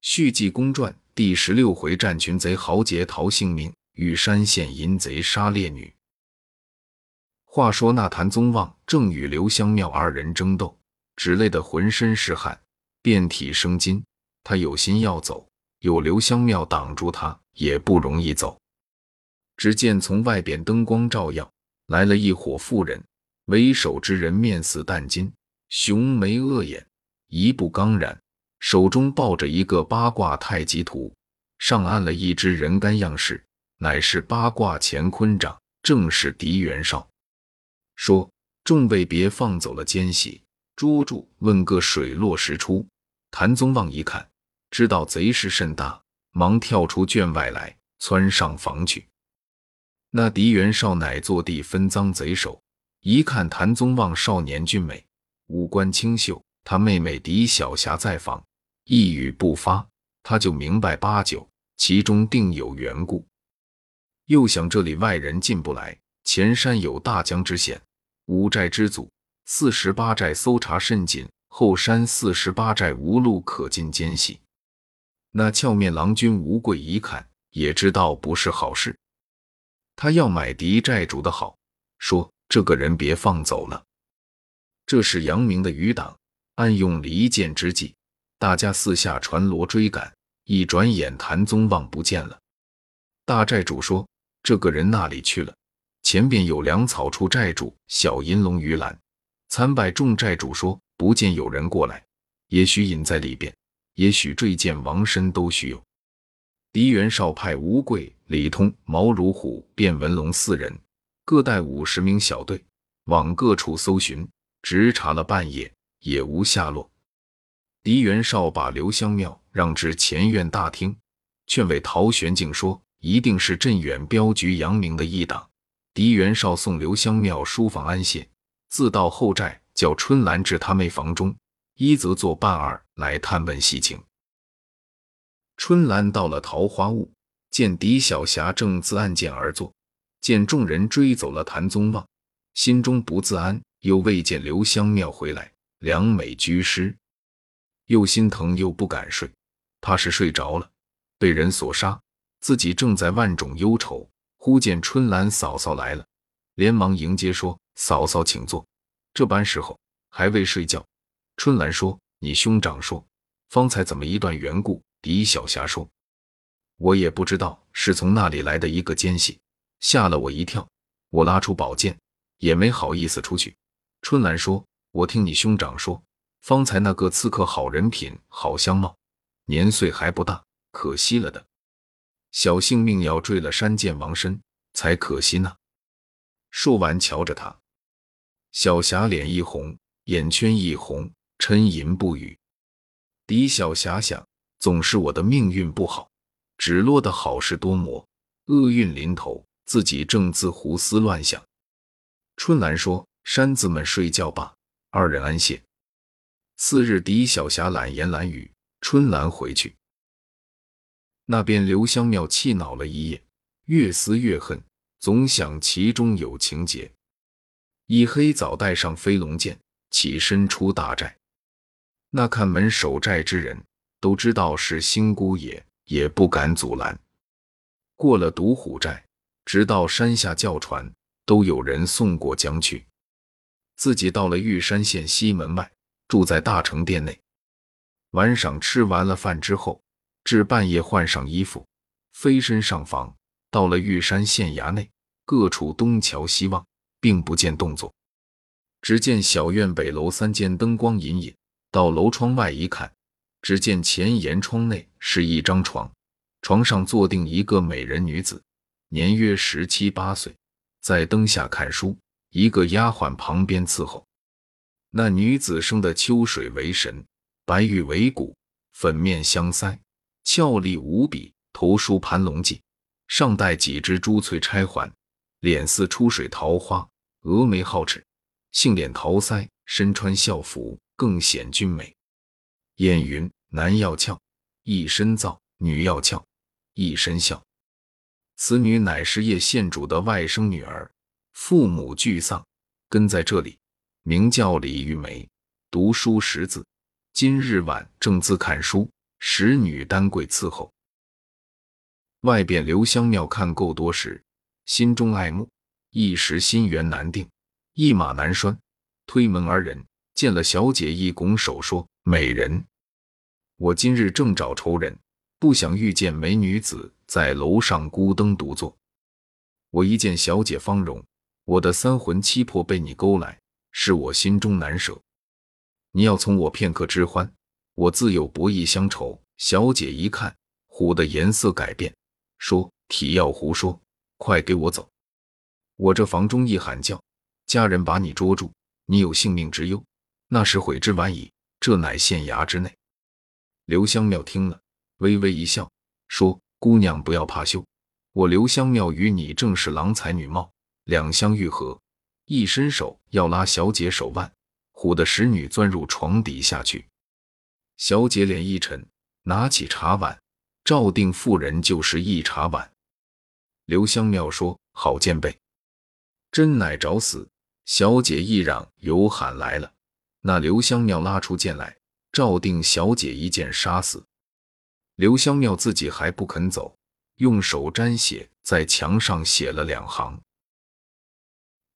续记公传第十六回：战群贼豪杰逃性命，玉山县淫贼杀烈女。话说那谭宗旺正与刘香庙二人争斗，只累得浑身是汗，遍体生筋。他有心要走，有刘香庙挡住他，也不容易走。只见从外边灯光照耀，来了一伙妇人，为首之人面似淡金，雄眉恶眼，一步刚然，手中抱着一个八卦太极图，上按了一只人干样式，乃是八卦乾坤掌，正是狄元绍。说众位别放走了奸细，捉住问个水落石出。谭宗旺一看，知道贼势甚大，忙跳出圈外来，窜上房去。那狄元绍乃坐地分赃贼首，一看谭宗旺少年俊美，五官清秀，他妹妹狄小霞在房，一语不发，他就明白八九，其中定有缘故。又想这里外人进不来，前山有大江之险，五寨之阻，四十八寨搜查甚紧，后山四十八寨无路可进，奸细。那俏面郎君吴贵一看，也知道不是好事。他要买狄寨主的好，说这个人别放走了。这是杨明的余党，暗用离间之计，大家四下传罗追赶。一转眼，谭宗旺不见了。大寨主说：“这个人那里去了？”前边有粮草处寨主小银龙于兰参拜众寨主说：“不见有人过来，也许隐在里边，也许坠剑亡身，都须有。”狄元绍派吴贵、李通、毛如虎、卞文龙四人，各带五十名小队，往各处搜寻，直查了半夜，也无下落。狄元绍把刘香庙让至前院大厅，劝慰陶玄静说：“一定是镇远镖局杨明的一党。”狄元绍送刘香庙书房安歇，自到后寨，叫春兰至他妹房中，一则作伴儿来探问细情。春兰到了桃花坞，见狄小霞正自按剑而坐，见众人追走了谭宗旺，心中不自安，又未见刘香庙回来，两美居失，又心疼又不敢睡，怕是睡着了，被人所杀，自己正在万种忧愁，忽见春兰嫂嫂来了，连忙迎接说：“嫂嫂请坐。”这般时候还未睡觉，春兰说：“你兄长说，方才怎么一段缘故？”狄小霞说：“我也不知道是从那里来的一个奸细，吓了我一跳。我拉出宝剑，也没好意思出去。”春兰说：“我听你兄长说，方才那个刺客好人品，好相貌，年岁还不大，可惜了的。小性命要坠了山涧亡身，才可惜呢。”说完，瞧着他，小霞脸一红，眼圈一红，沉吟不语。狄小霞想。总是我的命运不好，只落得好事多磨，厄运临头，自己正自胡思乱想。春兰说：“山子们睡觉吧，二人安歇。”次日，狄小霞懒言懒语，春兰回去。那边刘香庙气恼了一夜，越思越恨，总想其中有情节。一黑早带上飞龙剑，起身出大寨。那看门守寨之人。都知道是新姑爷，也不敢阻拦。过了独虎寨，直到山下叫船，都有人送过江去。自己到了玉山县西门外，住在大成殿内。晚上吃完了饭之后，至半夜换上衣服，飞身上房。到了玉山县衙内，各处东瞧西望，并不见动作。只见小院北楼三间灯光隐隐，到楼窗外一看。只见前檐窗内是一张床，床上坐定一个美人女子，年约十七八岁，在灯下看书。一个丫鬟旁边伺候。那女子生得秋水为神，白玉为骨，粉面香腮，俏丽无比，头梳盘龙髻，上戴几只珠翠钗环，脸似出水桃花，峨眉皓齿，杏脸桃腮，身穿校服，更显俊美。燕云：男要俏，一身皂；女要俏，一身笑。此女乃是叶县主的外甥女儿，父母俱丧，跟在这里，名叫李玉梅，读书识字。今日晚正自看书，使女丹跪伺候。外边刘香庙看够多时，心中爱慕，一时心猿难定，一马难拴。推门而人，见了小姐，一拱手说：“美人，我今日正找仇人，不想遇见美女子在楼上孤灯独坐。我一见小姐芳容，我的三魂七魄被你勾来，是我心中难舍。你要从我片刻之欢，我自有博弈乡愁。”小姐一看，虎的颜色改变，说：“体要胡说，快给我走！我这房中一喊叫，家人把你捉住。”你有性命之忧，那时悔之晚矣。这乃县衙之内。刘香庙听了，微微一笑，说：“姑娘不要怕羞，我刘香庙与你正是郎才女貌，两相愈合。”一伸手要拉小姐手腕，唬得使女钻入床底下去。小姐脸一沉，拿起茶碗，照定妇人就是一茶碗。刘香庙说：“好贱婢，真乃找死！”小姐一嚷，有喊来了。那刘香庙拉出剑来，照定小姐一剑杀死。刘香庙自己还不肯走，用手沾血，在墙上写了两行：“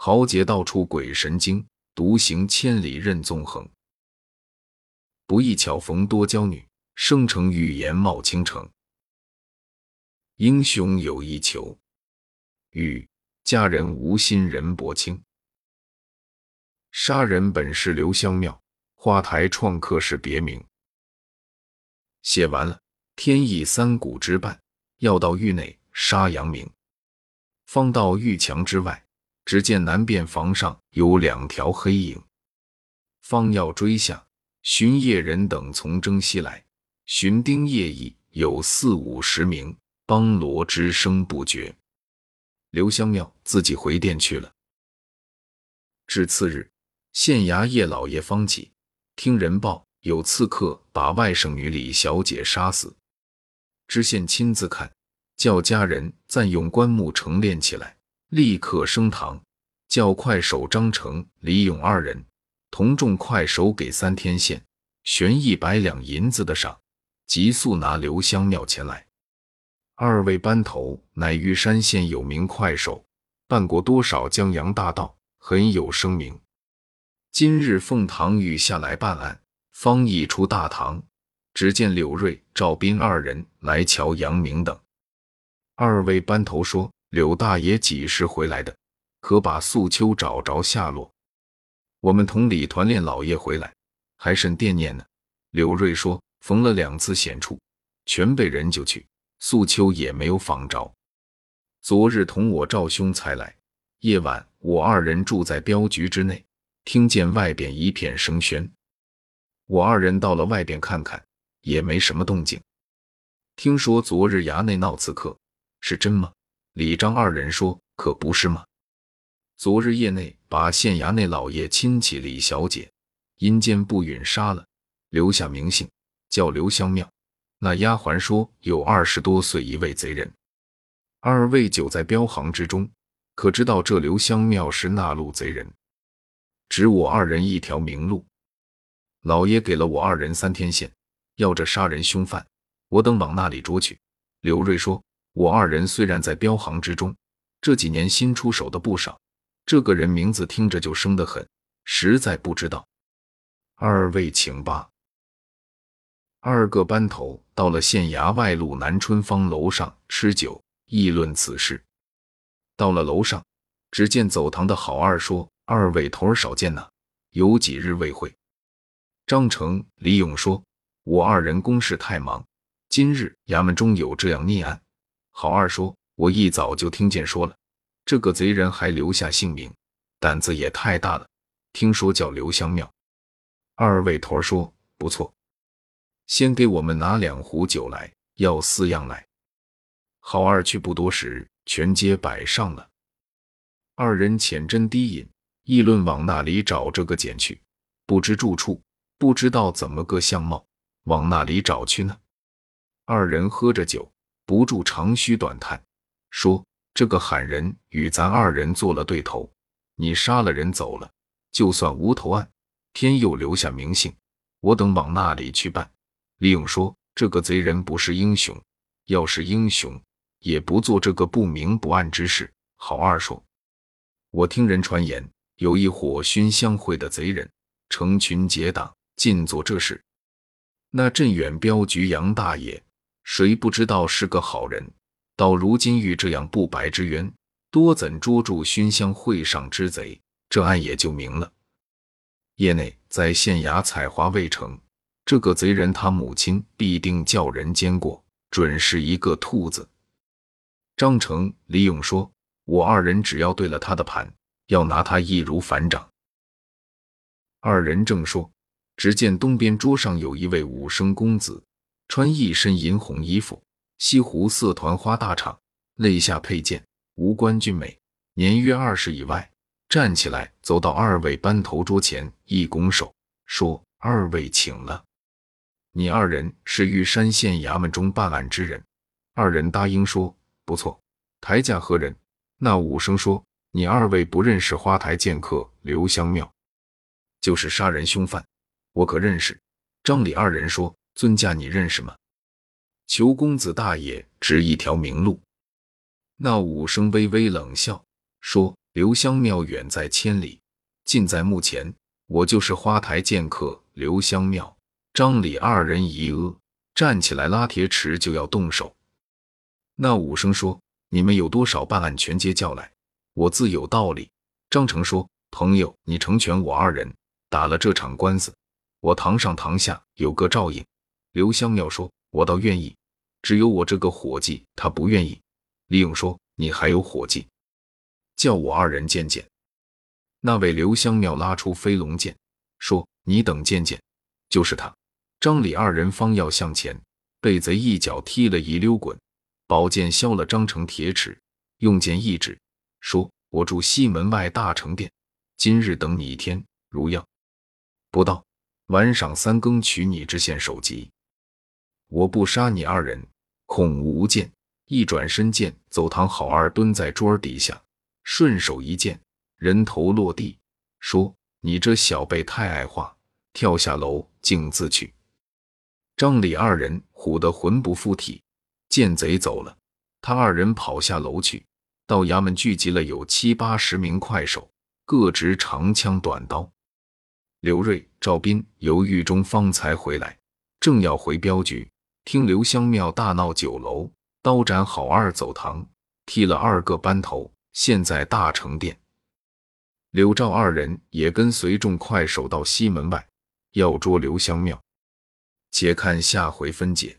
豪杰到处鬼神惊，独行千里任纵横。不意巧逢多娇女，生成玉颜貌倾城。英雄有意求，与佳人无心人薄情。”杀人本是留香庙，花台创客是别名。写完了，天意三鼓之半，要到狱内杀杨明。方到狱墙之外，只见南边房上有两条黑影，方要追下，巡夜人等从征西来，巡丁夜役有四五十名，梆锣之声不绝。刘香庙自己回殿去了。至次日。县衙叶老爷方起，听人报有刺客把外甥女李小姐杀死。知县亲自看，叫家人暂用棺木成殓起来，立刻升堂，叫快手张成、李勇二人同众快手给三天县，悬一百两银子的赏，急速拿刘香庙前来。二位班头乃玉山县有名快手，办过多少江洋大盗，很有声名。今日奉唐玉下来办案，方一出大堂，只见柳瑞、赵斌二人来瞧杨明等。二位班头说：“柳大爷几时回来的？可把素秋找着下落？我们同李团练老爷回来，还甚惦念呢。”柳瑞说：“逢了两次险处，全被人救去，素秋也没有访着。昨日同我赵兄才来，夜晚我二人住在镖局之内。”听见外边一片声喧，我二人到了外边看看，也没什么动静。听说昨日衙内闹刺客，是真吗？李张二人说：“可不是吗？昨日夜内把县衙内老爷亲戚李小姐阴间不允杀了，留下名姓叫刘香庙。那丫鬟说有二十多岁一位贼人。二位久在镖行之中，可知道这刘香庙是那路贼人？”指我二人一条明路，老爷给了我二人三天线，要这杀人凶犯，我等往那里捉去。刘瑞说：“我二人虽然在镖行之中，这几年新出手的不少，这个人名字听着就生得很，实在不知道。二位请吧。”二个班头到了县衙外路南春芳楼上吃酒，议论此事。到了楼上，只见走堂的好二说。二位头儿少见呐，有几日未会。张成、李勇说：“我二人公事太忙，今日衙门中有这样逆案。”郝二说：“我一早就听见说了，这个贼人还留下姓名，胆子也太大了。听说叫刘香庙。”二位头儿说：“不错，先给我们拿两壶酒来，要四样来。”郝二去不多时，全街摆上了。二人浅斟低饮。议论往那里找这个捡去，不知住处，不知道怎么个相貌，往那里找去呢？二人喝着酒，不住长吁短叹，说：“这个狠人与咱二人做了对头，你杀了人走了，就算无头案，天又留下名姓，我等往那里去办？”李勇说：“这个贼人不是英雄，要是英雄，也不做这个不明不暗之事。郝二说：“我听人传言，有一伙熏香会的贼人，成群结党，尽做这事。那镇远镖局杨大爷，谁不知道是个好人？到如今遇这样不白之冤，多怎捉住熏香会上之贼？这案也就明了。业内在县衙采花未成。”这个贼人，他母亲必定叫人监过，准是一个兔子。张成、李勇说：“我二人只要对了他的盘，要拿他易如反掌。”二人正说，只见东边桌上有一位武生公子，穿一身银红衣服，西湖四团花大氅，肋下佩剑，五官俊美，年约二十以外，站起来走到二位班头桌前，一拱手说：“二位请了。”你二人是玉山县衙门中办案之人，二人答应说不错。台下何人？那武生说：“你二位不认识花台剑客刘香庙，就是杀人凶犯，我可认识。”张李二人说：“尊驾，你认识吗？求公子大爷指一条明路。”那武生微微冷笑说：“刘香庙远在千里，近在目前。我就是花台剑客刘香庙。”张李二人一愕，站起来拉铁尺就要动手。那武生说：“你们有多少办案全接叫来，我自有道理。”张成说：“朋友，你成全我二人，打了这场官司，我堂上堂下有个照应。”刘香庙说：“我倒愿意，只有我这个伙计他不愿意。”李勇说：“你还有伙计，叫我二人见见。”那位刘香庙拉出飞龙剑，说：“你等见见，就是他。”张李二人方要向前，被贼一脚踢了一溜滚，宝剑削了张成铁齿，用剑一指，说：“我住西门外大成殿，今日等你一天，如要不到，晚赏三更取你之县首级。我不杀你二人，恐无剑。”一转身见走堂好二蹲在桌底下，顺手一剑，人头落地，说：“你这小辈太爱话，跳下楼径自去。”张李二人唬得魂不附体，见贼走了，他二人跑下楼去，到衙门聚集了有七八十名快手，各执长枪短刀。刘瑞、赵斌由狱中方才回来，正要回镖局，听刘香庙大闹酒楼，刀斩好二走堂，剃了二个班头，现在大成殿。刘赵二人也跟随众快手到西门外，要捉刘香庙。且看下回分解。